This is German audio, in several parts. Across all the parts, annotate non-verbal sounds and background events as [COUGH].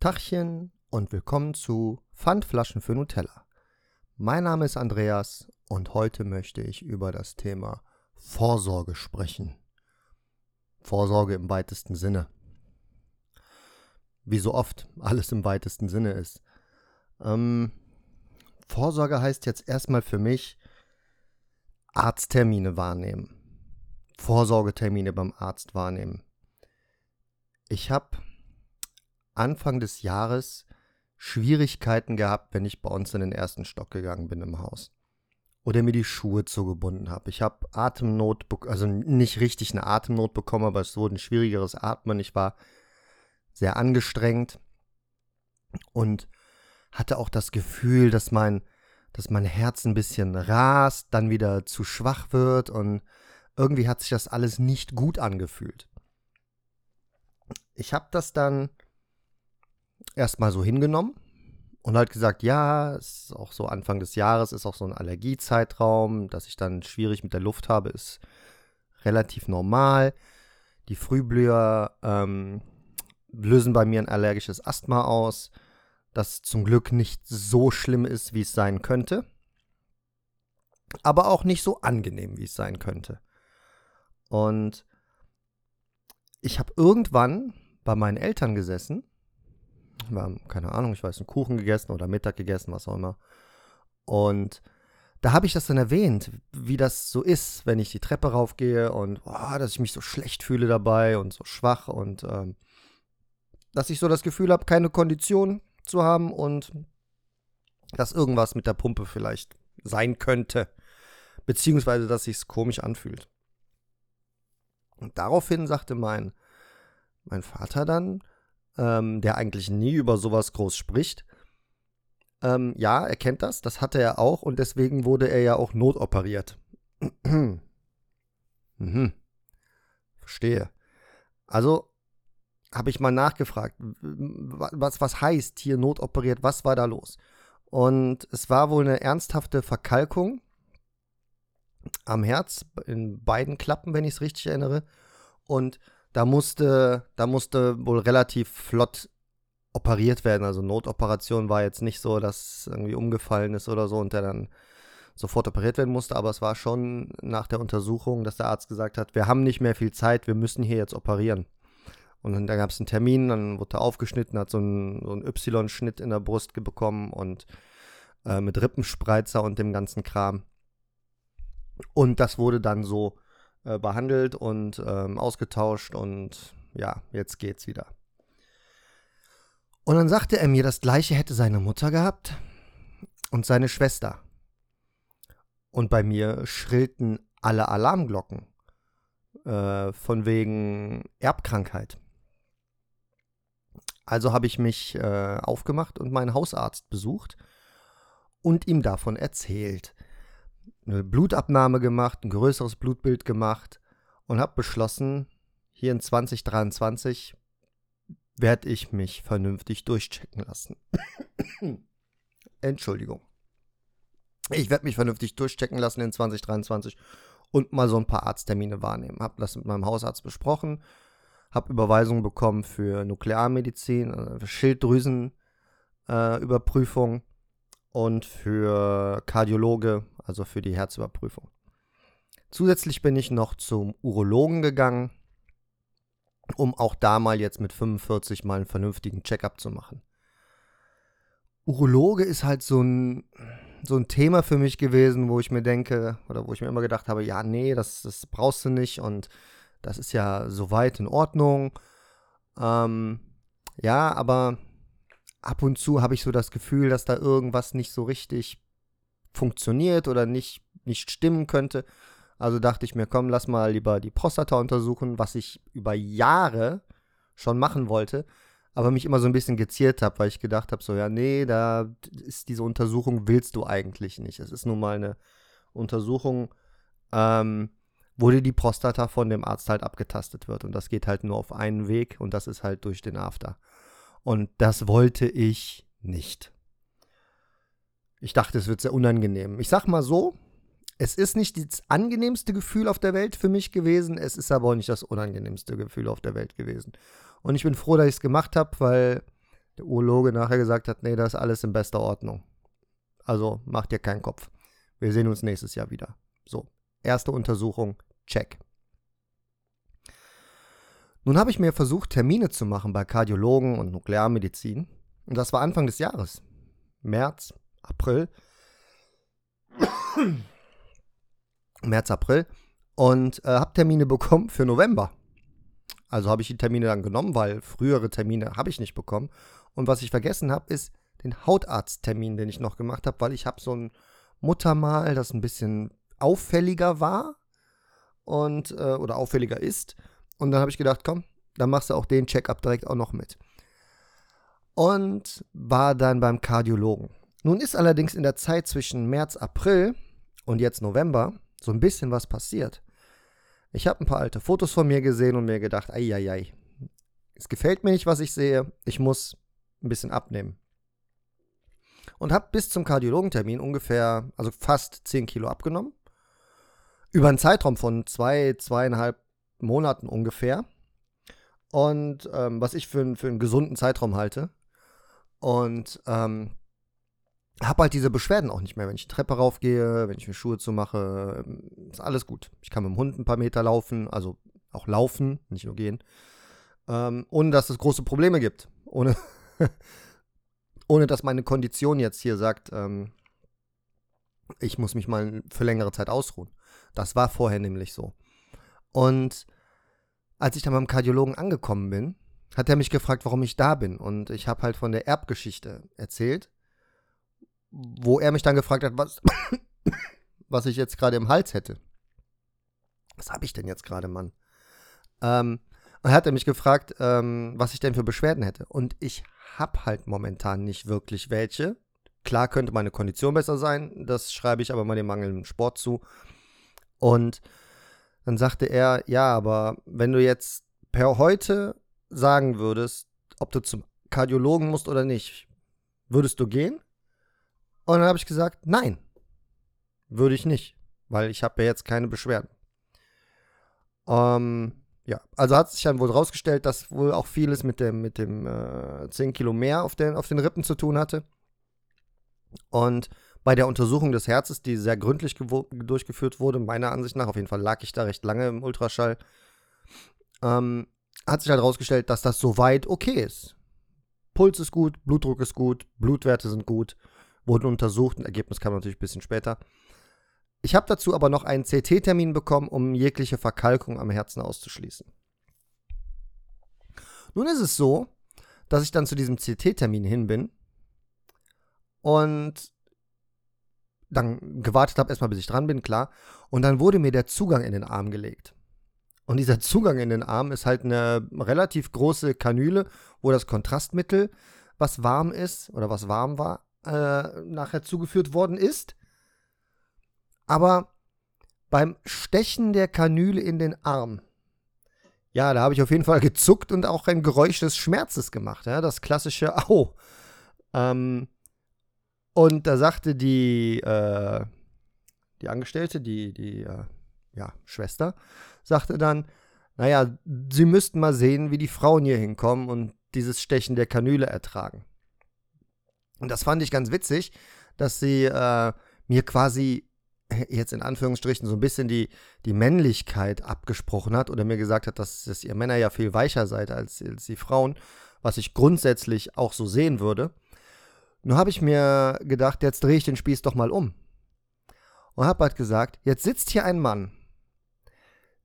Tachchen und willkommen zu Pfandflaschen für Nutella. Mein Name ist Andreas und heute möchte ich über das Thema Vorsorge sprechen. Vorsorge im weitesten Sinne. Wie so oft [LAUGHS] alles im weitesten Sinne ist. Ähm, Vorsorge heißt jetzt erstmal für mich Arzttermine wahrnehmen. Vorsorgetermine beim Arzt wahrnehmen. Ich habe Anfang des Jahres Schwierigkeiten gehabt, wenn ich bei uns in den ersten Stock gegangen bin im Haus. Oder mir die Schuhe zugebunden habe. Ich habe Atemnot, also nicht richtig eine Atemnot bekommen, aber es wurde ein schwierigeres Atmen. Ich war sehr angestrengt und hatte auch das Gefühl, dass mein, dass mein Herz ein bisschen rast, dann wieder zu schwach wird und irgendwie hat sich das alles nicht gut angefühlt. Ich habe das dann erstmal so hingenommen und halt gesagt, ja, es ist auch so Anfang des Jahres, ist auch so ein Allergiezeitraum, dass ich dann schwierig mit der Luft habe, ist relativ normal. Die Frühblüher ähm, lösen bei mir ein allergisches Asthma aus, das zum Glück nicht so schlimm ist, wie es sein könnte, aber auch nicht so angenehm, wie es sein könnte. Und ich habe irgendwann bei meinen Eltern gesessen wir haben, keine Ahnung, ich weiß, einen Kuchen gegessen oder Mittag gegessen, was auch immer. Und da habe ich das dann erwähnt, wie das so ist, wenn ich die Treppe raufgehe und oh, dass ich mich so schlecht fühle dabei und so schwach und ähm, dass ich so das Gefühl habe, keine Kondition zu haben und dass irgendwas mit der Pumpe vielleicht sein könnte, beziehungsweise dass sich komisch anfühlt. Und daraufhin sagte mein, mein Vater dann, ähm, der eigentlich nie über sowas groß spricht. Ähm, ja, er kennt das, das hatte er auch und deswegen wurde er ja auch notoperiert. [CLEARS THROAT] mhm. Verstehe. Also habe ich mal nachgefragt, was, was heißt hier notoperiert, was war da los? Und es war wohl eine ernsthafte Verkalkung am Herz, in beiden Klappen, wenn ich es richtig erinnere. Und da musste, da musste wohl relativ flott operiert werden. Also Notoperation war jetzt nicht so, dass irgendwie umgefallen ist oder so und der dann sofort operiert werden musste, aber es war schon nach der Untersuchung, dass der Arzt gesagt hat, wir haben nicht mehr viel Zeit, wir müssen hier jetzt operieren. Und dann, gab es einen Termin, dann wurde er aufgeschnitten, hat so einen, so Y-Schnitt in der Brust bekommen und äh, mit Rippenspreizer und dem ganzen Kram. Und das wurde dann so äh, behandelt und ähm, ausgetauscht und ja, jetzt geht's wieder. Und dann sagte er mir, das gleiche hätte seine Mutter gehabt und seine Schwester. Und bei mir schrillten alle Alarmglocken äh, von wegen Erbkrankheit. Also habe ich mich äh, aufgemacht und meinen Hausarzt besucht und ihm davon erzählt eine Blutabnahme gemacht, ein größeres Blutbild gemacht und habe beschlossen, hier in 2023 werde ich mich vernünftig durchchecken lassen. [COUGHS] Entschuldigung. Ich werde mich vernünftig durchchecken lassen in 2023 und mal so ein paar Arzttermine wahrnehmen. Habe das mit meinem Hausarzt besprochen, habe Überweisungen bekommen für Nuklearmedizin, also Schilddrüsenüberprüfung äh, und für Kardiologe, also für die Herzüberprüfung. Zusätzlich bin ich noch zum Urologen gegangen, um auch da mal jetzt mit 45 mal einen vernünftigen Checkup zu machen. Urologe ist halt so ein, so ein Thema für mich gewesen, wo ich mir denke, oder wo ich mir immer gedacht habe, ja, nee, das, das brauchst du nicht und das ist ja soweit in Ordnung. Ähm, ja, aber ab und zu habe ich so das Gefühl, dass da irgendwas nicht so richtig funktioniert oder nicht, nicht stimmen könnte. Also dachte ich mir, komm, lass mal lieber die Prostata untersuchen, was ich über Jahre schon machen wollte, aber mich immer so ein bisschen geziert habe, weil ich gedacht habe, so, ja, nee, da ist diese Untersuchung, willst du eigentlich nicht. Es ist nun mal eine Untersuchung, ähm, wo dir die Prostata von dem Arzt halt abgetastet wird. Und das geht halt nur auf einen Weg und das ist halt durch den After. Und das wollte ich nicht. Ich dachte, es wird sehr unangenehm. Ich sag mal so, es ist nicht das angenehmste Gefühl auf der Welt für mich gewesen, es ist aber auch nicht das unangenehmste Gefühl auf der Welt gewesen. Und ich bin froh, dass ich es gemacht habe, weil der Urologe nachher gesagt hat, nee, das ist alles in bester Ordnung. Also macht dir keinen Kopf. Wir sehen uns nächstes Jahr wieder. So, erste Untersuchung, check. Nun habe ich mir versucht, Termine zu machen bei Kardiologen und Nuklearmedizin. Und das war Anfang des Jahres. März, April. [COUGHS] März, April. Und äh, habe Termine bekommen für November. Also habe ich die Termine dann genommen, weil frühere Termine habe ich nicht bekommen. Und was ich vergessen habe, ist den Hautarzttermin, den ich noch gemacht habe, weil ich habe so ein Muttermal, das ein bisschen auffälliger war und äh, oder auffälliger ist. Und dann habe ich gedacht, komm, dann machst du auch den Checkup direkt auch noch mit. Und war dann beim Kardiologen. Nun ist allerdings in der Zeit zwischen März, April und jetzt November so ein bisschen was passiert. Ich habe ein paar alte Fotos von mir gesehen und mir gedacht, ei, es gefällt mir nicht, was ich sehe, ich muss ein bisschen abnehmen. Und habe bis zum Kardiologentermin ungefähr, also fast 10 Kilo abgenommen. Über einen Zeitraum von zwei, zweieinhalb Monaten ungefähr. Und ähm, was ich für, für einen gesunden Zeitraum halte. Und ähm, habe halt diese Beschwerden auch nicht mehr. Wenn ich die Treppe raufgehe, wenn ich mir Schuhe zumache, ähm, ist alles gut. Ich kann mit dem Hund ein paar Meter laufen, also auch laufen, nicht nur gehen. Ähm, ohne dass es große Probleme gibt. Ohne, [LAUGHS] ohne dass meine Kondition jetzt hier sagt, ähm, ich muss mich mal für längere Zeit ausruhen. Das war vorher nämlich so. Und als ich dann beim Kardiologen angekommen bin, hat er mich gefragt, warum ich da bin. Und ich habe halt von der Erbgeschichte erzählt wo er mich dann gefragt hat, was, [COUGHS] was ich jetzt gerade im Hals hätte. Was habe ich denn jetzt gerade, Mann? Ähm, und hat er mich gefragt, ähm, was ich denn für Beschwerden hätte. Und ich habe halt momentan nicht wirklich welche. Klar könnte meine Kondition besser sein, das schreibe ich aber mal dem mangelnden Sport zu. Und dann sagte er, ja, aber wenn du jetzt per heute sagen würdest, ob du zum Kardiologen musst oder nicht, würdest du gehen? Und dann habe ich gesagt, nein, würde ich nicht, weil ich habe ja jetzt keine Beschwerden. Ähm, ja, also hat sich dann wohl rausgestellt, dass wohl auch vieles mit dem, mit dem äh, 10 Kilo mehr auf den, auf den Rippen zu tun hatte. Und bei der Untersuchung des Herzens, die sehr gründlich durchgeführt wurde, meiner Ansicht nach, auf jeden Fall lag ich da recht lange im Ultraschall, ähm, hat sich halt rausgestellt, dass das soweit okay ist. Puls ist gut, Blutdruck ist gut, Blutwerte sind gut wurden untersucht. Ein Ergebnis kam natürlich ein bisschen später. Ich habe dazu aber noch einen CT-Termin bekommen, um jegliche Verkalkung am Herzen auszuschließen. Nun ist es so, dass ich dann zu diesem CT-Termin hin bin und dann gewartet habe, erstmal bis ich dran bin, klar. Und dann wurde mir der Zugang in den Arm gelegt. Und dieser Zugang in den Arm ist halt eine relativ große Kanüle, wo das Kontrastmittel, was warm ist oder was warm war, äh, nachher zugeführt worden ist. Aber beim Stechen der Kanüle in den Arm, ja, da habe ich auf jeden Fall gezuckt und auch ein Geräusch des Schmerzes gemacht, ja, das klassische Au. Ähm, und da sagte die, äh, die Angestellte, die, die, äh, ja, Schwester, sagte dann, naja, sie müssten mal sehen, wie die Frauen hier hinkommen und dieses Stechen der Kanüle ertragen. Und das fand ich ganz witzig, dass sie äh, mir quasi jetzt in Anführungsstrichen so ein bisschen die, die Männlichkeit abgesprochen hat oder mir gesagt hat, dass, dass ihr Männer ja viel weicher seid als, als die Frauen, was ich grundsätzlich auch so sehen würde. Nur habe ich mir gedacht, jetzt drehe ich den Spieß doch mal um. Und habe halt gesagt, jetzt sitzt hier ein Mann,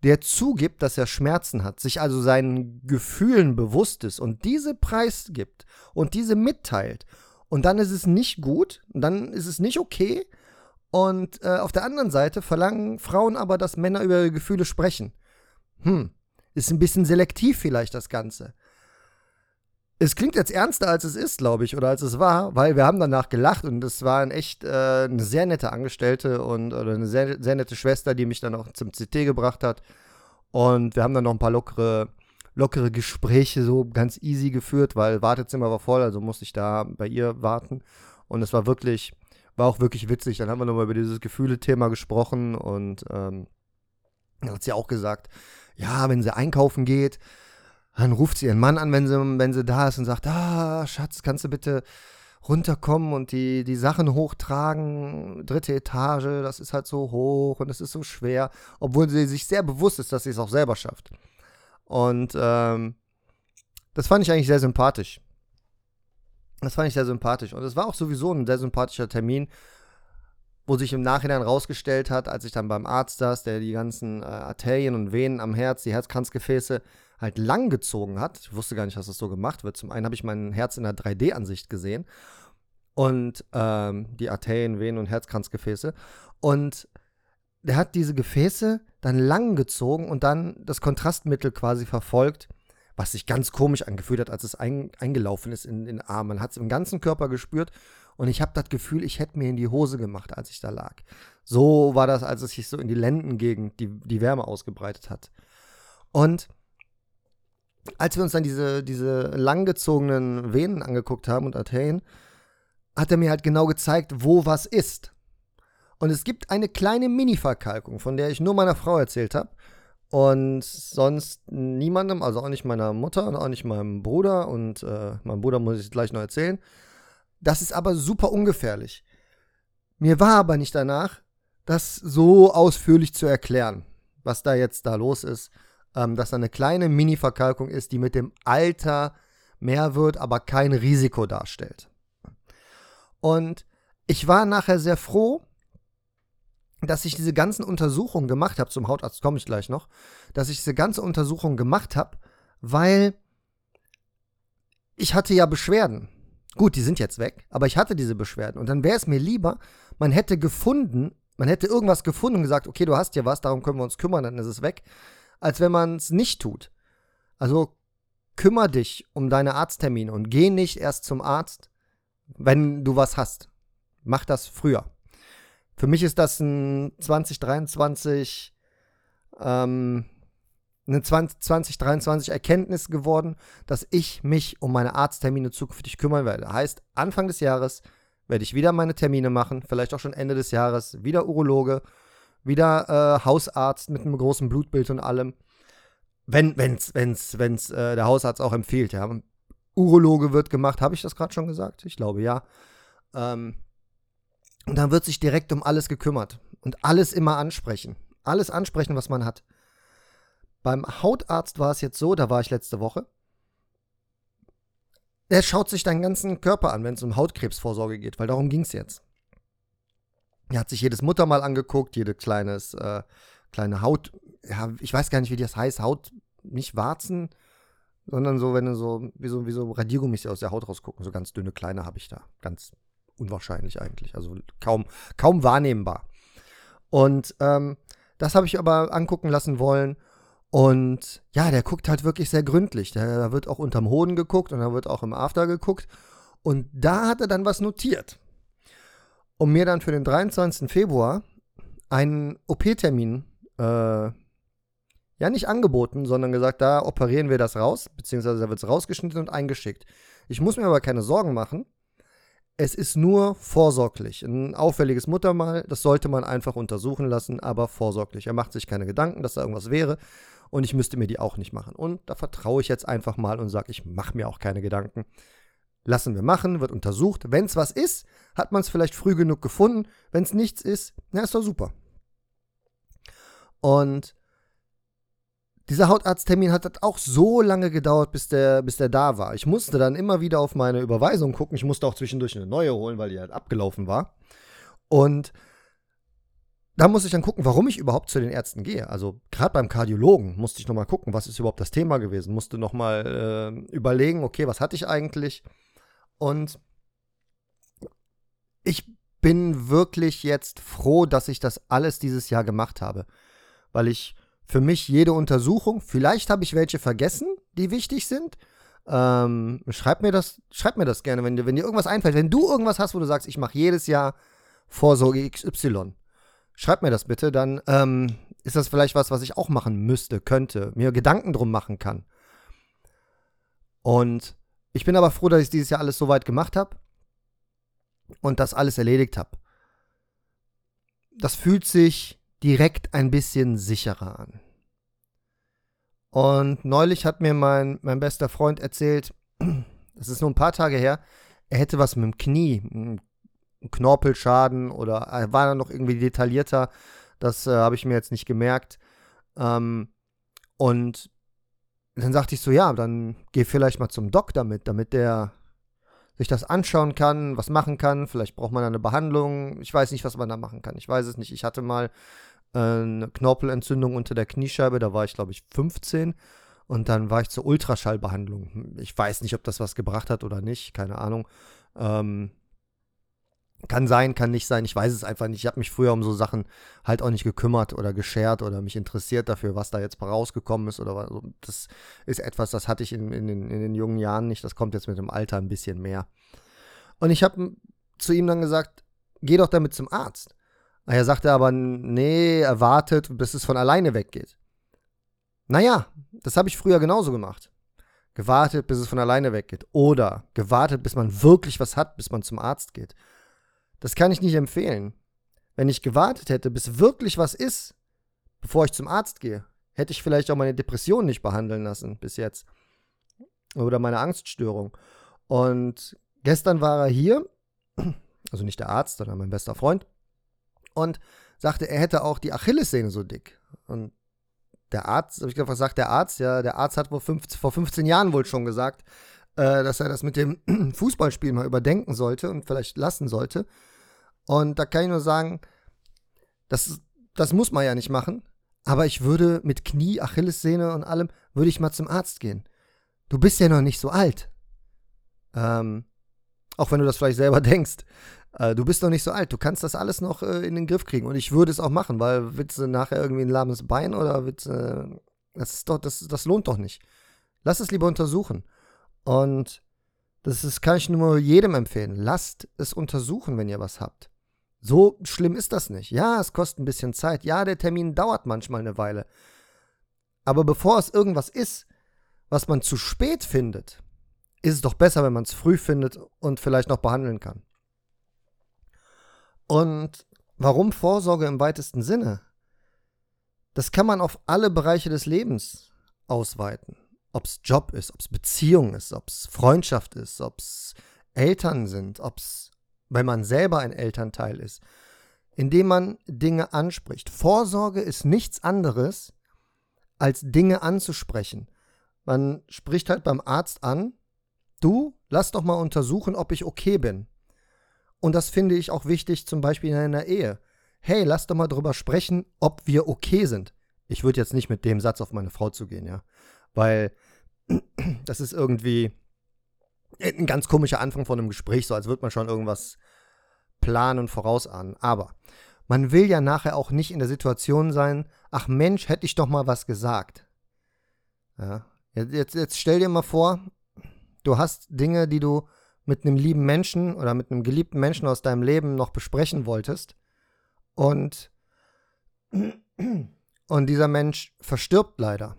der zugibt, dass er Schmerzen hat, sich also seinen Gefühlen bewusst ist und diese preisgibt und diese mitteilt und dann ist es nicht gut, dann ist es nicht okay. Und äh, auf der anderen Seite verlangen Frauen aber, dass Männer über ihre Gefühle sprechen. Hm, ist ein bisschen selektiv vielleicht das Ganze. Es klingt jetzt ernster, als es ist, glaube ich, oder als es war, weil wir haben danach gelacht und es war ein echt äh, eine sehr nette Angestellte und oder eine sehr, sehr nette Schwester, die mich dann auch zum CT gebracht hat. Und wir haben dann noch ein paar lockere lockere Gespräche so ganz easy geführt, weil Wartezimmer war voll, also musste ich da bei ihr warten. Und es war wirklich, war auch wirklich witzig. Dann haben wir nochmal über dieses Gefühle-Thema gesprochen und ähm, hat sie auch gesagt, ja, wenn sie einkaufen geht, Dann ruft sie ihren Mann an, wenn sie, wenn sie da ist und sagt, ah, Schatz, kannst du bitte runterkommen und die, die Sachen hochtragen, dritte Etage, das ist halt so hoch und es ist so schwer, obwohl sie sich sehr bewusst ist, dass sie es auch selber schafft. Und ähm, das fand ich eigentlich sehr sympathisch. Das fand ich sehr sympathisch. Und es war auch sowieso ein sehr sympathischer Termin, wo sich im Nachhinein rausgestellt hat, als ich dann beim Arzt saß, der die ganzen äh, Arterien und Venen am Herz, die Herzkranzgefäße halt lang gezogen hat. Ich wusste gar nicht, dass das so gemacht wird. Zum einen habe ich mein Herz in der 3D-Ansicht gesehen und ähm, die Arterien, Venen und Herzkranzgefäße. Und der hat diese Gefäße dann lang gezogen und dann das Kontrastmittel quasi verfolgt, was sich ganz komisch angefühlt hat, als es ein, eingelaufen ist in den Arm. Man hat es im ganzen Körper gespürt und ich habe das Gefühl, ich hätte mir in die Hose gemacht, als ich da lag. So war das, als es sich so in die Lendengegend die, die Wärme ausgebreitet hat. Und als wir uns dann diese, diese langgezogenen Venen angeguckt haben und Arterien, hat er mir halt genau gezeigt, wo was ist. Und es gibt eine kleine Mini-Verkalkung, von der ich nur meiner Frau erzählt habe. Und sonst niemandem, also auch nicht meiner Mutter und auch nicht meinem Bruder. Und äh, meinem Bruder muss ich gleich noch erzählen. Das ist aber super ungefährlich. Mir war aber nicht danach, das so ausführlich zu erklären, was da jetzt da los ist. Ähm, dass da eine kleine Mini-Verkalkung ist, die mit dem Alter mehr wird, aber kein Risiko darstellt. Und ich war nachher sehr froh, dass ich diese ganzen Untersuchungen gemacht habe, zum Hautarzt komme ich gleich noch, dass ich diese ganze Untersuchung gemacht habe, weil ich hatte ja Beschwerden. Gut, die sind jetzt weg, aber ich hatte diese Beschwerden. Und dann wäre es mir lieber, man hätte gefunden, man hätte irgendwas gefunden und gesagt, okay, du hast hier was, darum können wir uns kümmern, dann ist es weg, als wenn man es nicht tut. Also kümmere dich um deine Arzttermine und geh nicht erst zum Arzt, wenn du was hast. Mach das früher. Für mich ist das ein 2023 ähm, eine 20, 2023 Erkenntnis geworden, dass ich mich um meine Arzttermine zukünftig kümmern werde. Heißt, Anfang des Jahres werde ich wieder meine Termine machen, vielleicht auch schon Ende des Jahres, wieder Urologe, wieder äh, Hausarzt mit einem großen Blutbild und allem. Wenn, wenn's, wenn's, wenn's äh, der Hausarzt auch empfiehlt, ja. Urologe wird gemacht, habe ich das gerade schon gesagt? Ich glaube ja. Ähm, und dann wird sich direkt um alles gekümmert und alles immer ansprechen. Alles ansprechen, was man hat. Beim Hautarzt war es jetzt so, da war ich letzte Woche. Er schaut sich deinen ganzen Körper an, wenn es um Hautkrebsvorsorge geht, weil darum ging es jetzt. Er hat sich jedes Muttermal angeguckt, jede kleines, äh, kleine Haut, ja, ich weiß gar nicht, wie das heißt, Haut, nicht Warzen, sondern so, wenn du so, wie so, wie so Radiergummis aus der Haut rausgucken, so ganz dünne kleine habe ich da. Ganz unwahrscheinlich eigentlich, also kaum, kaum wahrnehmbar. Und ähm, das habe ich aber angucken lassen wollen. Und ja, der guckt halt wirklich sehr gründlich. Da wird auch unterm Hoden geguckt und da wird auch im After geguckt. Und da hat er dann was notiert um mir dann für den 23. Februar einen OP-Termin, äh, ja nicht angeboten, sondern gesagt, da operieren wir das raus, beziehungsweise da wird es rausgeschnitten und eingeschickt. Ich muss mir aber keine Sorgen machen. Es ist nur vorsorglich. Ein auffälliges Muttermal, das sollte man einfach untersuchen lassen, aber vorsorglich. Er macht sich keine Gedanken, dass da irgendwas wäre und ich müsste mir die auch nicht machen. Und da vertraue ich jetzt einfach mal und sage, ich mache mir auch keine Gedanken. Lassen wir machen, wird untersucht. Wenn es was ist, hat man es vielleicht früh genug gefunden. Wenn es nichts ist, na, ist doch super. Und dieser Hautarzttermin hat auch so lange gedauert, bis der, bis der da war. Ich musste dann immer wieder auf meine Überweisung gucken. Ich musste auch zwischendurch eine neue holen, weil die halt abgelaufen war. Und da musste ich dann gucken, warum ich überhaupt zu den Ärzten gehe. Also gerade beim Kardiologen musste ich nochmal gucken, was ist überhaupt das Thema gewesen. Musste nochmal äh, überlegen, okay, was hatte ich eigentlich? Und ich bin wirklich jetzt froh, dass ich das alles dieses Jahr gemacht habe. Weil ich für mich jede Untersuchung, vielleicht habe ich welche vergessen, die wichtig sind. Ähm, schreib mir das, schreib mir das gerne, wenn dir, wenn dir irgendwas einfällt. Wenn du irgendwas hast, wo du sagst, ich mache jedes Jahr Vorsorge XY, schreib mir das bitte, dann ähm, ist das vielleicht was, was ich auch machen müsste, könnte, mir Gedanken drum machen kann. Und ich bin aber froh, dass ich dieses Jahr alles so weit gemacht habe und das alles erledigt habe. Das fühlt sich direkt ein bisschen sicherer an. Und neulich hat mir mein, mein bester Freund erzählt, [CLEARS THROAT] das ist nur ein paar Tage her, er hätte was mit dem Knie, einen Knorpelschaden oder er war dann noch irgendwie detaillierter. Das äh, habe ich mir jetzt nicht gemerkt. Ähm, und dann sagte ich so, ja, dann geh vielleicht mal zum Doc damit, damit der sich das anschauen kann, was machen kann. Vielleicht braucht man eine Behandlung. Ich weiß nicht, was man da machen kann. Ich weiß es nicht. Ich hatte mal äh, eine Knorpelentzündung unter der Kniescheibe. Da war ich, glaube ich, 15. Und dann war ich zur Ultraschallbehandlung. Ich weiß nicht, ob das was gebracht hat oder nicht. Keine Ahnung. Ähm, kann sein, kann nicht sein, ich weiß es einfach nicht. Ich habe mich früher um so Sachen halt auch nicht gekümmert oder geschert oder mich interessiert dafür, was da jetzt rausgekommen ist oder was. Das ist etwas, das hatte ich in, in, den, in den jungen Jahren nicht. Das kommt jetzt mit dem Alter ein bisschen mehr. Und ich habe zu ihm dann gesagt, geh doch damit zum Arzt. Er sagte aber, nee, er wartet, bis es von alleine weggeht. Naja, das habe ich früher genauso gemacht. Gewartet, bis es von alleine weggeht. Oder gewartet, bis man wirklich was hat, bis man zum Arzt geht. Das kann ich nicht empfehlen. Wenn ich gewartet hätte, bis wirklich was ist, bevor ich zum Arzt gehe, hätte ich vielleicht auch meine Depression nicht behandeln lassen bis jetzt. Oder meine Angststörung. Und gestern war er hier, also nicht der Arzt, sondern mein bester Freund, und sagte, er hätte auch die Achillessehne so dick. Und der Arzt, habe ich gesagt, was sagt der Arzt? Ja, der Arzt hat vor, 15, vor 15 Jahren wohl schon gesagt, äh, dass er das mit dem [CLEARS THROAT] Fußballspiel mal überdenken sollte und vielleicht lassen sollte. Und da kann ich nur sagen, das, das muss man ja nicht machen. Aber ich würde mit Knie, Achillessehne und allem, würde ich mal zum Arzt gehen. Du bist ja noch nicht so alt. Ähm, auch wenn du das vielleicht selber [LAUGHS] denkst. Äh, du bist noch nicht so alt. Du kannst das alles noch äh, in den Griff kriegen. Und ich würde es auch machen, weil willst du nachher irgendwie ein lahmes Bein oder willst du, das ist doch, das, das lohnt doch nicht. Lass es lieber untersuchen. Und das ist, kann ich nur jedem empfehlen. Lasst es untersuchen, wenn ihr was habt. So schlimm ist das nicht. Ja, es kostet ein bisschen Zeit. Ja, der Termin dauert manchmal eine Weile. Aber bevor es irgendwas ist, was man zu spät findet, ist es doch besser, wenn man es früh findet und vielleicht noch behandeln kann. Und warum Vorsorge im weitesten Sinne? Das kann man auf alle Bereiche des Lebens ausweiten. Ob es Job ist, ob es Beziehung ist, ob es Freundschaft ist, ob es Eltern sind, ob es weil man selber ein Elternteil ist, indem man Dinge anspricht. Vorsorge ist nichts anderes, als Dinge anzusprechen. Man spricht halt beim Arzt an, du, lass doch mal untersuchen, ob ich okay bin. Und das finde ich auch wichtig, zum Beispiel in einer Ehe. Hey, lass doch mal drüber sprechen, ob wir okay sind. Ich würde jetzt nicht mit dem Satz auf meine Frau zugehen, ja. Weil [CLEARS THROAT] das ist irgendwie, ein ganz komischer Anfang von einem Gespräch, so als würde man schon irgendwas planen und vorausahnen. Aber man will ja nachher auch nicht in der Situation sein, ach Mensch, hätte ich doch mal was gesagt. Ja, jetzt, jetzt stell dir mal vor, du hast Dinge, die du mit einem lieben Menschen oder mit einem geliebten Menschen aus deinem Leben noch besprechen wolltest und, und dieser Mensch verstirbt leider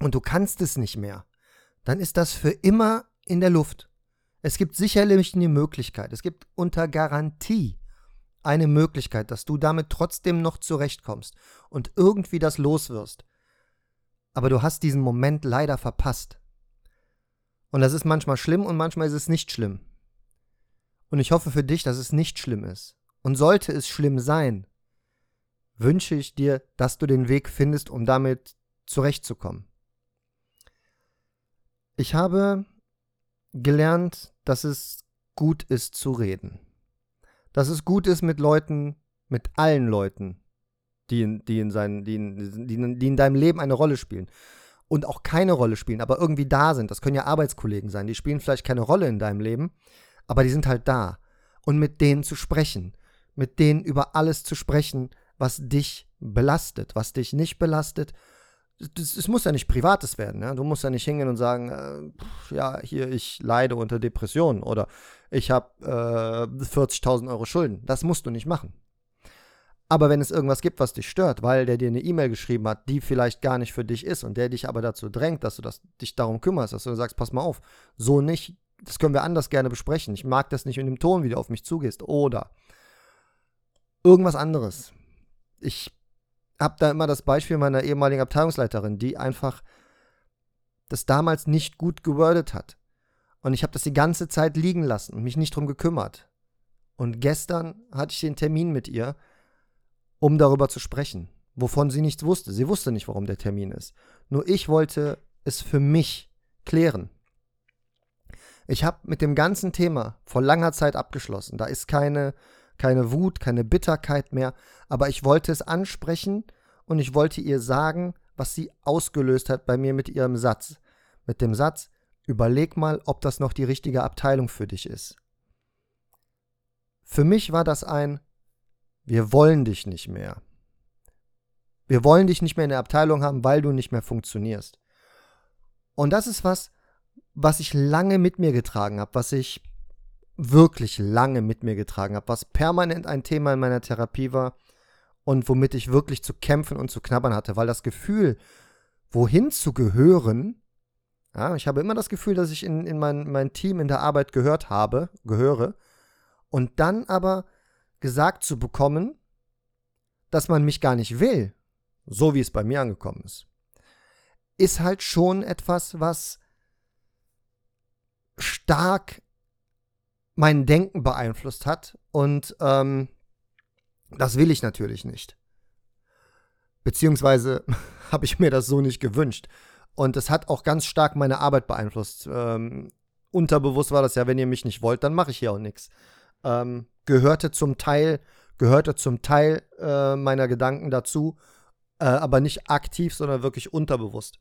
und du kannst es nicht mehr, dann ist das für immer in der Luft. Es gibt sicherlich eine Möglichkeit, es gibt unter Garantie eine Möglichkeit, dass du damit trotzdem noch zurechtkommst und irgendwie das loswirst. Aber du hast diesen Moment leider verpasst. Und das ist manchmal schlimm und manchmal ist es nicht schlimm. Und ich hoffe für dich, dass es nicht schlimm ist. Und sollte es schlimm sein, wünsche ich dir, dass du den Weg findest, um damit zurechtzukommen. Ich habe gelernt, dass es gut ist zu reden. Dass es gut ist mit Leuten, mit allen Leuten, die in, die in, seinen, die in, die in, die in deinem Leben eine Rolle spielen. Und auch keine Rolle spielen, aber irgendwie da sind. Das können ja Arbeitskollegen sein. Die spielen vielleicht keine Rolle in deinem Leben, aber die sind halt da. Und mit denen zu sprechen. Mit denen über alles zu sprechen, was dich belastet, was dich nicht belastet es muss ja nicht Privates werden. Ja? Du musst ja nicht hingehen und sagen, äh, ja, hier, ich leide unter Depressionen oder ich habe äh, 40.000 Euro Schulden. Das musst du nicht machen. Aber wenn es irgendwas gibt, was dich stört, weil der dir eine E-Mail geschrieben hat, die vielleicht gar nicht für dich ist und der dich aber dazu drängt, dass du das, dich darum kümmerst, dass du sagst, pass mal auf, so nicht, das können wir anders gerne besprechen. Ich mag das nicht in dem Ton, wie du auf mich zugehst. Oder irgendwas anderes. Ich habe da immer das Beispiel meiner ehemaligen Abteilungsleiterin, die einfach das damals nicht gut gewordet hat. Und ich habe das die ganze Zeit liegen lassen und mich nicht drum gekümmert. Und gestern hatte ich den Termin mit ihr, um darüber zu sprechen, wovon sie nichts wusste. Sie wusste nicht, warum der Termin ist. Nur ich wollte es für mich klären. Ich habe mit dem ganzen Thema vor langer Zeit abgeschlossen. Da ist keine, keine Wut, keine Bitterkeit mehr. Aber ich wollte es ansprechen und ich wollte ihr sagen, was sie ausgelöst hat bei mir mit ihrem Satz. Mit dem Satz, überleg mal, ob das noch die richtige Abteilung für dich ist. Für mich war das ein, wir wollen dich nicht mehr. Wir wollen dich nicht mehr in der Abteilung haben, weil du nicht mehr funktionierst. Und das ist was, was ich lange mit mir getragen habe, was ich wirklich lange mit mir getragen habe, was permanent ein Thema in meiner Therapie war und womit ich wirklich zu kämpfen und zu knabbern hatte, weil das Gefühl, wohin zu gehören, ja, ich habe immer das Gefühl, dass ich in, in mein, mein Team in der Arbeit gehört habe, gehöre, und dann aber gesagt zu bekommen, dass man mich gar nicht will, so wie es bei mir angekommen ist, ist halt schon etwas, was stark mein Denken beeinflusst hat. Und ähm, das will ich natürlich nicht. Beziehungsweise [LAUGHS] habe ich mir das so nicht gewünscht. Und es hat auch ganz stark meine Arbeit beeinflusst. Ähm, unterbewusst war das ja, wenn ihr mich nicht wollt, dann mache ich hier auch nichts. Ähm, gehörte zum Teil, gehörte zum Teil äh, meiner Gedanken dazu, äh, aber nicht aktiv, sondern wirklich unterbewusst.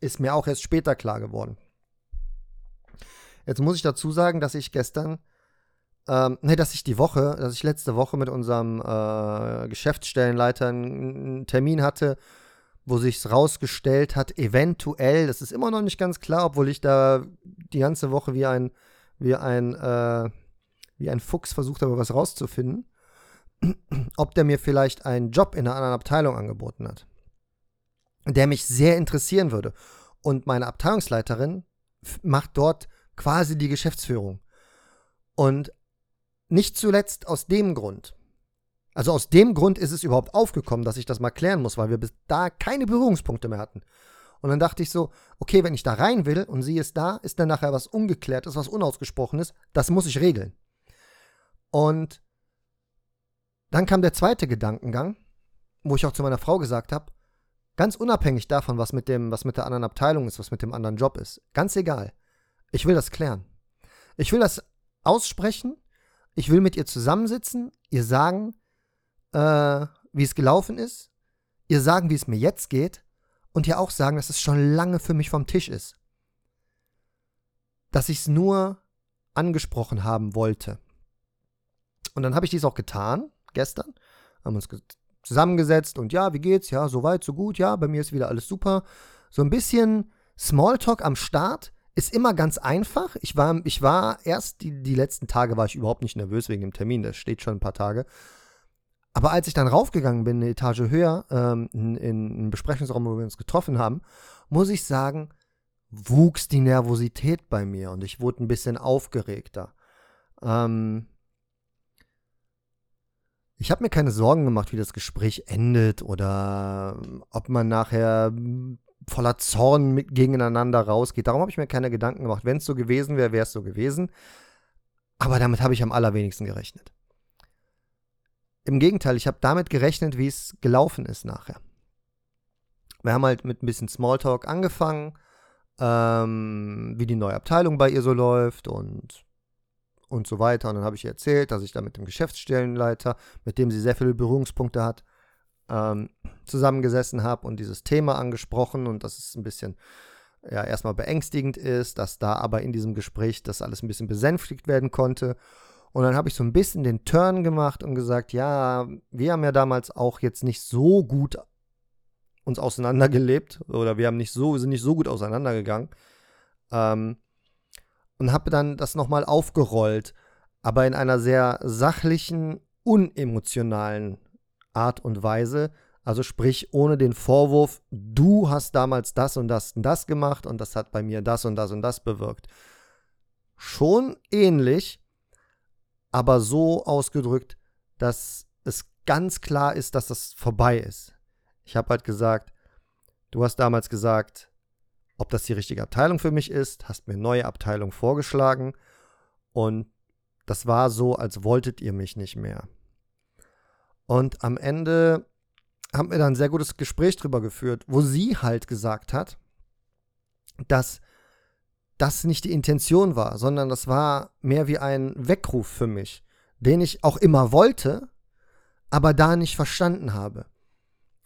Ist mir auch erst später klar geworden. Jetzt muss ich dazu sagen, dass ich gestern, ähm, nee, dass ich die Woche, dass ich letzte Woche mit unserem äh, Geschäftsstellenleiter einen Termin hatte, wo sich rausgestellt hat, eventuell, das ist immer noch nicht ganz klar, obwohl ich da die ganze Woche wie ein, wie ein, äh, wie ein Fuchs versucht habe, was rauszufinden, [CLEARS THROAT] ob der mir vielleicht einen Job in einer anderen Abteilung angeboten hat, der mich sehr interessieren würde. Und meine Abteilungsleiterin macht dort quasi die Geschäftsführung. Und nicht zuletzt aus dem Grund. Also aus dem Grund ist es überhaupt aufgekommen, dass ich das mal klären muss, weil wir bis da keine Berührungspunkte mehr hatten. Und dann dachte ich so, okay, wenn ich da rein will und sie ist da, ist dann nachher was Ungeklärtes, was Unausgesprochenes, das muss ich regeln. Und dann kam der zweite Gedankengang, wo ich auch zu meiner Frau gesagt habe, ganz unabhängig davon, was mit dem, was mit der anderen Abteilung ist, was mit dem anderen Job ist, ganz egal. Ich will das klären. Ich will das aussprechen. Ich will mit ihr zusammensitzen, ihr sagen, äh, wie es gelaufen ist, ihr sagen, wie es mir jetzt geht und ihr auch sagen, dass es schon lange für mich vom Tisch ist. Dass ich es nur angesprochen haben wollte. Und dann habe ich dies auch getan, gestern. Haben uns zusammengesetzt und ja, wie geht's? Ja, so weit, so gut. Ja, bei mir ist wieder alles super. So ein bisschen Smalltalk am Start, ist immer ganz einfach. Ich war, ich war erst die, die letzten Tage war ich überhaupt nicht nervös wegen dem Termin, das steht schon ein paar Tage. Aber als ich dann raufgegangen bin, eine Etage höher, ähm, in, in einen Besprechungsraum, wo wir uns getroffen haben, muss ich sagen, wuchs die Nervosität bei mir und ich wurde ein bisschen aufgeregter. Ähm, ich habe mir keine Sorgen gemacht, wie das Gespräch endet oder ob man nachher voller Zorn mit gegeneinander rausgeht. Darum habe ich mir keine Gedanken gemacht. Wenn es so gewesen wäre, wäre es so gewesen. Aber damit habe ich am allerwenigsten gerechnet. Im Gegenteil, ich habe damit gerechnet, wie es gelaufen ist nachher. Wir haben halt mit ein bisschen Smalltalk angefangen, ähm, wie die neue Abteilung bei ihr so läuft und, und so weiter. Und dann habe ich ihr erzählt, dass ich da mit dem Geschäftsstellenleiter, mit dem sie sehr viele Berührungspunkte hat, ähm, zusammengesessen habe und dieses Thema angesprochen und dass es ein bisschen ja erstmal beängstigend ist, dass da aber in diesem Gespräch das alles ein bisschen besänftigt werden konnte. Und dann habe ich so ein bisschen den Turn gemacht und gesagt, ja, wir haben ja damals auch jetzt nicht so gut uns auseinandergelebt oder wir haben nicht so, sind nicht so gut auseinandergegangen. Ähm, und habe dann das nochmal aufgerollt, aber in einer sehr sachlichen, unemotionalen Art und Weise. Also sprich, ohne den Vorwurf, du hast damals das und das und das gemacht und das hat bei mir das und das und das bewirkt. Schon ähnlich, aber so ausgedrückt, dass es ganz klar ist, dass das vorbei ist. Ich habe halt gesagt, du hast damals gesagt, ob das die richtige Abteilung für mich ist, hast mir neue Abteilung vorgeschlagen und das war so, als wolltet ihr mich nicht mehr. Und am Ende haben wir dann ein sehr gutes Gespräch drüber geführt, wo sie halt gesagt hat, dass das nicht die Intention war, sondern das war mehr wie ein Weckruf für mich, den ich auch immer wollte, aber da nicht verstanden habe.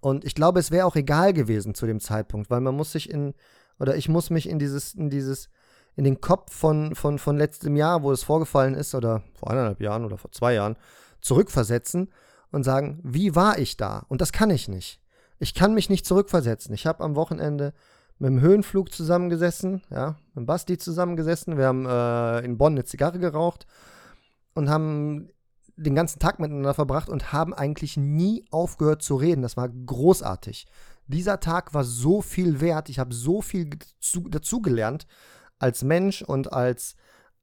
Und ich glaube, es wäre auch egal gewesen zu dem Zeitpunkt, weil man muss sich in, oder ich muss mich in dieses, in dieses, in den Kopf von, von, von letztem Jahr, wo es vorgefallen ist, oder vor eineinhalb Jahren oder vor zwei Jahren, zurückversetzen und sagen, wie war ich da? Und das kann ich nicht. Ich kann mich nicht zurückversetzen. Ich habe am Wochenende mit dem Höhenflug zusammengesessen, ja, mit Basti zusammengesessen. Wir haben äh, in Bonn eine Zigarre geraucht und haben den ganzen Tag miteinander verbracht und haben eigentlich nie aufgehört zu reden. Das war großartig. Dieser Tag war so viel wert. Ich habe so viel dazugelernt als Mensch und als,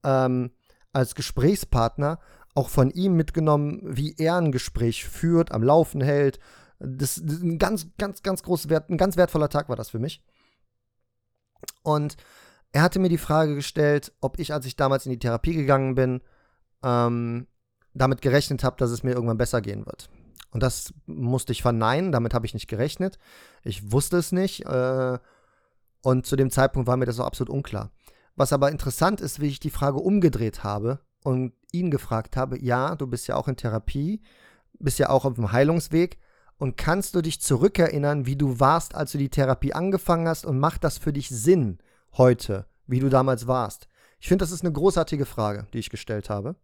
ähm, als Gesprächspartner. Auch von ihm mitgenommen, wie er ein Gespräch führt, am Laufen hält. Das, das ein ganz, ganz, ganz groß wert, ein ganz wertvoller Tag war das für mich. Und er hatte mir die Frage gestellt, ob ich, als ich damals in die Therapie gegangen bin, ähm, damit gerechnet habe, dass es mir irgendwann besser gehen wird. Und das musste ich verneinen, damit habe ich nicht gerechnet. Ich wusste es nicht. Äh, und zu dem Zeitpunkt war mir das auch absolut unklar. Was aber interessant ist, wie ich die Frage umgedreht habe und ihn gefragt habe, ja, du bist ja auch in Therapie, bist ja auch auf dem Heilungsweg und kannst du dich zurückerinnern, wie du warst, als du die Therapie angefangen hast und macht das für dich Sinn heute, wie du damals warst? Ich finde, das ist eine großartige Frage, die ich gestellt habe.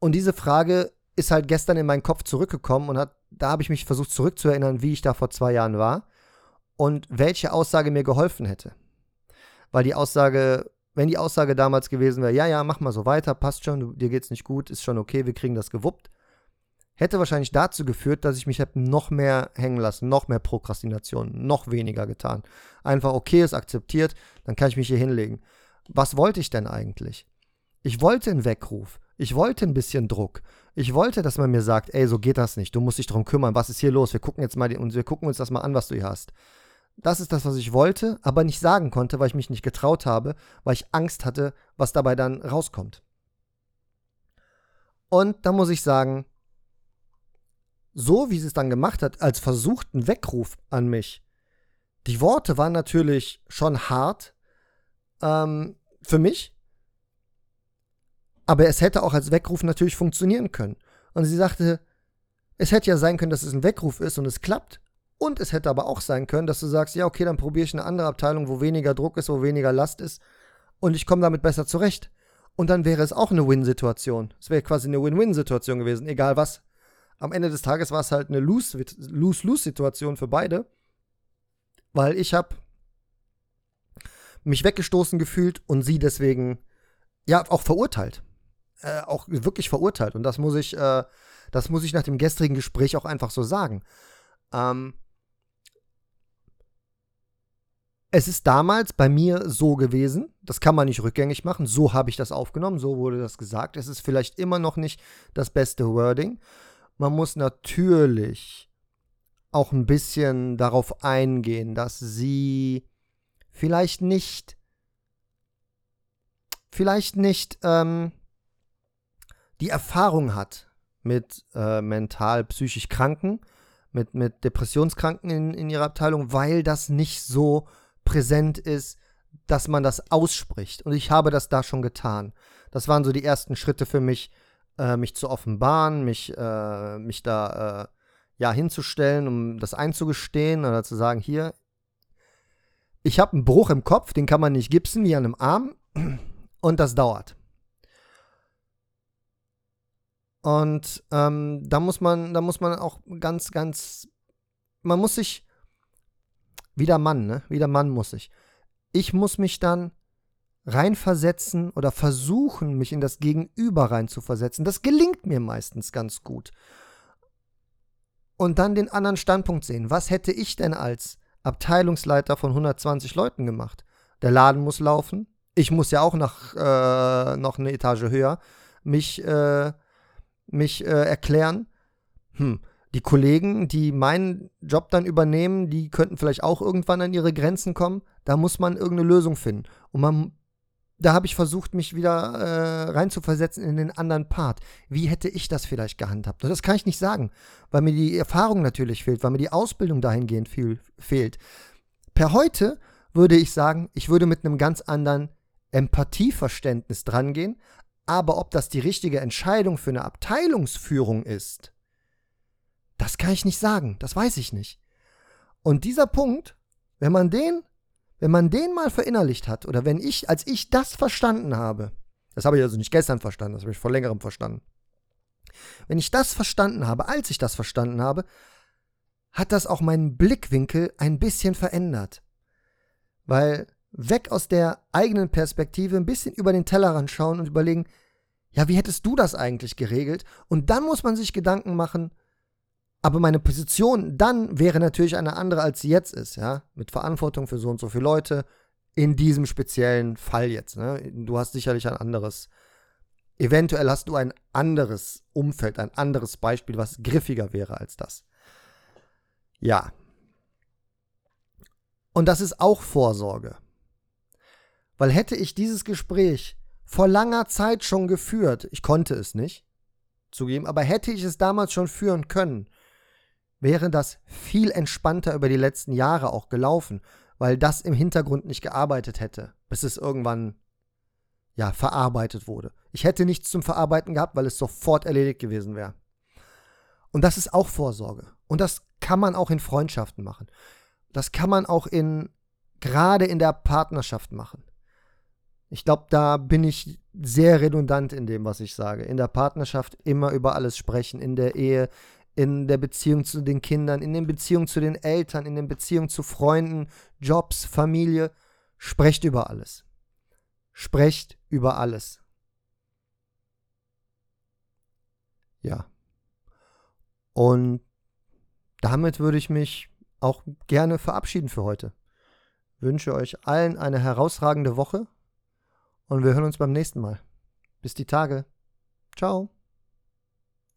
Und diese Frage ist halt gestern in meinen Kopf zurückgekommen und hat, da habe ich mich versucht zurückzuerinnern, wie ich da vor zwei Jahren war und welche Aussage mir geholfen hätte. Weil die Aussage, wenn die Aussage damals gewesen wäre, ja, ja, mach mal so weiter, passt schon, du, dir geht's nicht gut, ist schon okay, wir kriegen das gewuppt, hätte wahrscheinlich dazu geführt, dass ich mich hätte noch mehr hängen lassen, noch mehr Prokrastination, noch weniger getan. Einfach okay ist akzeptiert, dann kann ich mich hier hinlegen. Was wollte ich denn eigentlich? Ich wollte einen Weckruf. Ich wollte ein bisschen Druck. Ich wollte, dass man mir sagt, ey, so geht das nicht. Du musst dich darum kümmern. Was ist hier los? Wir gucken jetzt mal die, und wir gucken uns das mal an, was du hier hast. Das ist das, was ich wollte, aber nicht sagen konnte, weil ich mich nicht getraut habe, weil ich Angst hatte, was dabei dann rauskommt. Und da muss ich sagen, so wie sie es dann gemacht hat, als versuchten Weckruf an mich, die Worte waren natürlich schon hart ähm, für mich, aber es hätte auch als Weckruf natürlich funktionieren können. Und sie sagte, es hätte ja sein können, dass es ein Weckruf ist und es klappt. Und es hätte aber auch sein können, dass du sagst, ja, okay, dann probiere ich eine andere Abteilung, wo weniger Druck ist, wo weniger Last ist und ich komme damit besser zurecht. Und dann wäre es auch eine Win-Situation. Es wäre quasi eine Win-Win-Situation gewesen, egal was. Am Ende des Tages war es halt eine Lose-Lose-Situation für beide, weil ich habe mich weggestoßen gefühlt und sie deswegen ja auch verurteilt äh, auch wirklich verurteilt. Und das muss ich, äh, das muss ich nach dem gestrigen Gespräch auch einfach so sagen. Ähm, es ist damals bei mir so gewesen, das kann man nicht rückgängig machen, so habe ich das aufgenommen, so wurde das gesagt. Es ist vielleicht immer noch nicht das beste Wording. Man muss natürlich auch ein bisschen darauf eingehen, dass sie vielleicht nicht, vielleicht nicht ähm, die Erfahrung hat mit äh, mental psychisch Kranken, mit, mit Depressionskranken in, in ihrer Abteilung, weil das nicht so präsent ist, dass man das ausspricht. Und ich habe das da schon getan. Das waren so die ersten Schritte für mich, äh, mich zu offenbaren, mich, äh, mich da äh, ja hinzustellen, um das einzugestehen oder zu sagen, hier, ich habe einen Bruch im Kopf, den kann man nicht gipsen wie an einem Arm und das dauert. Und ähm, da muss man, da muss man auch ganz, ganz, man muss sich, wieder Mann, ne? Wieder Mann muss ich. Ich muss mich dann reinversetzen oder versuchen, mich in das Gegenüber reinzuversetzen. Das gelingt mir meistens ganz gut. Und dann den anderen Standpunkt sehen. Was hätte ich denn als Abteilungsleiter von 120 Leuten gemacht? Der Laden muss laufen. Ich muss ja auch nach, äh, noch eine Etage höher mich äh, mich äh, erklären. hm, die Kollegen, die meinen Job dann übernehmen, die könnten vielleicht auch irgendwann an ihre Grenzen kommen. Da muss man irgendeine Lösung finden. Und man, da habe ich versucht, mich wieder äh, reinzuversetzen in den anderen Part. Wie hätte ich das vielleicht gehandhabt? Und das kann ich nicht sagen, weil mir die Erfahrung natürlich fehlt, weil mir die Ausbildung dahingehend viel, fehlt. Per heute würde ich sagen, ich würde mit einem ganz anderen Empathieverständnis drangehen. Aber ob das die richtige Entscheidung für eine Abteilungsführung ist, das kann ich nicht sagen, das weiß ich nicht. Und dieser Punkt, wenn man den, wenn man den mal verinnerlicht hat, oder wenn ich, als ich das verstanden habe, das habe ich also nicht gestern verstanden, das habe ich vor längerem verstanden. Wenn ich das verstanden habe, als ich das verstanden habe, hat das auch meinen Blickwinkel ein bisschen verändert. Weil weg aus der eigenen Perspektive ein bisschen über den Tellerrand schauen und überlegen, ja, wie hättest du das eigentlich geregelt? Und dann muss man sich Gedanken machen, aber meine Position dann wäre natürlich eine andere, als sie jetzt ist, ja, mit Verantwortung für so und so viele Leute in diesem speziellen Fall jetzt. Ne? Du hast sicherlich ein anderes, eventuell hast du ein anderes Umfeld, ein anderes Beispiel, was griffiger wäre als das. Ja. Und das ist auch Vorsorge. Weil hätte ich dieses Gespräch vor langer Zeit schon geführt, ich konnte es nicht zugeben, aber hätte ich es damals schon führen können, wäre das viel entspannter über die letzten Jahre auch gelaufen, weil das im Hintergrund nicht gearbeitet hätte, bis es irgendwann ja verarbeitet wurde. Ich hätte nichts zum Verarbeiten gehabt, weil es sofort erledigt gewesen wäre. Und das ist auch Vorsorge. Und das kann man auch in Freundschaften machen. Das kann man auch in gerade in der Partnerschaft machen. Ich glaube, da bin ich sehr redundant in dem, was ich sage. In der Partnerschaft immer über alles sprechen, in der Ehe in der Beziehung zu den Kindern, in den Beziehungen zu den Eltern, in den Beziehungen zu Freunden, Jobs, Familie. Sprecht über alles. Sprecht über alles. Ja. Und damit würde ich mich auch gerne verabschieden für heute. Wünsche euch allen eine herausragende Woche und wir hören uns beim nächsten Mal. Bis die Tage. Ciao.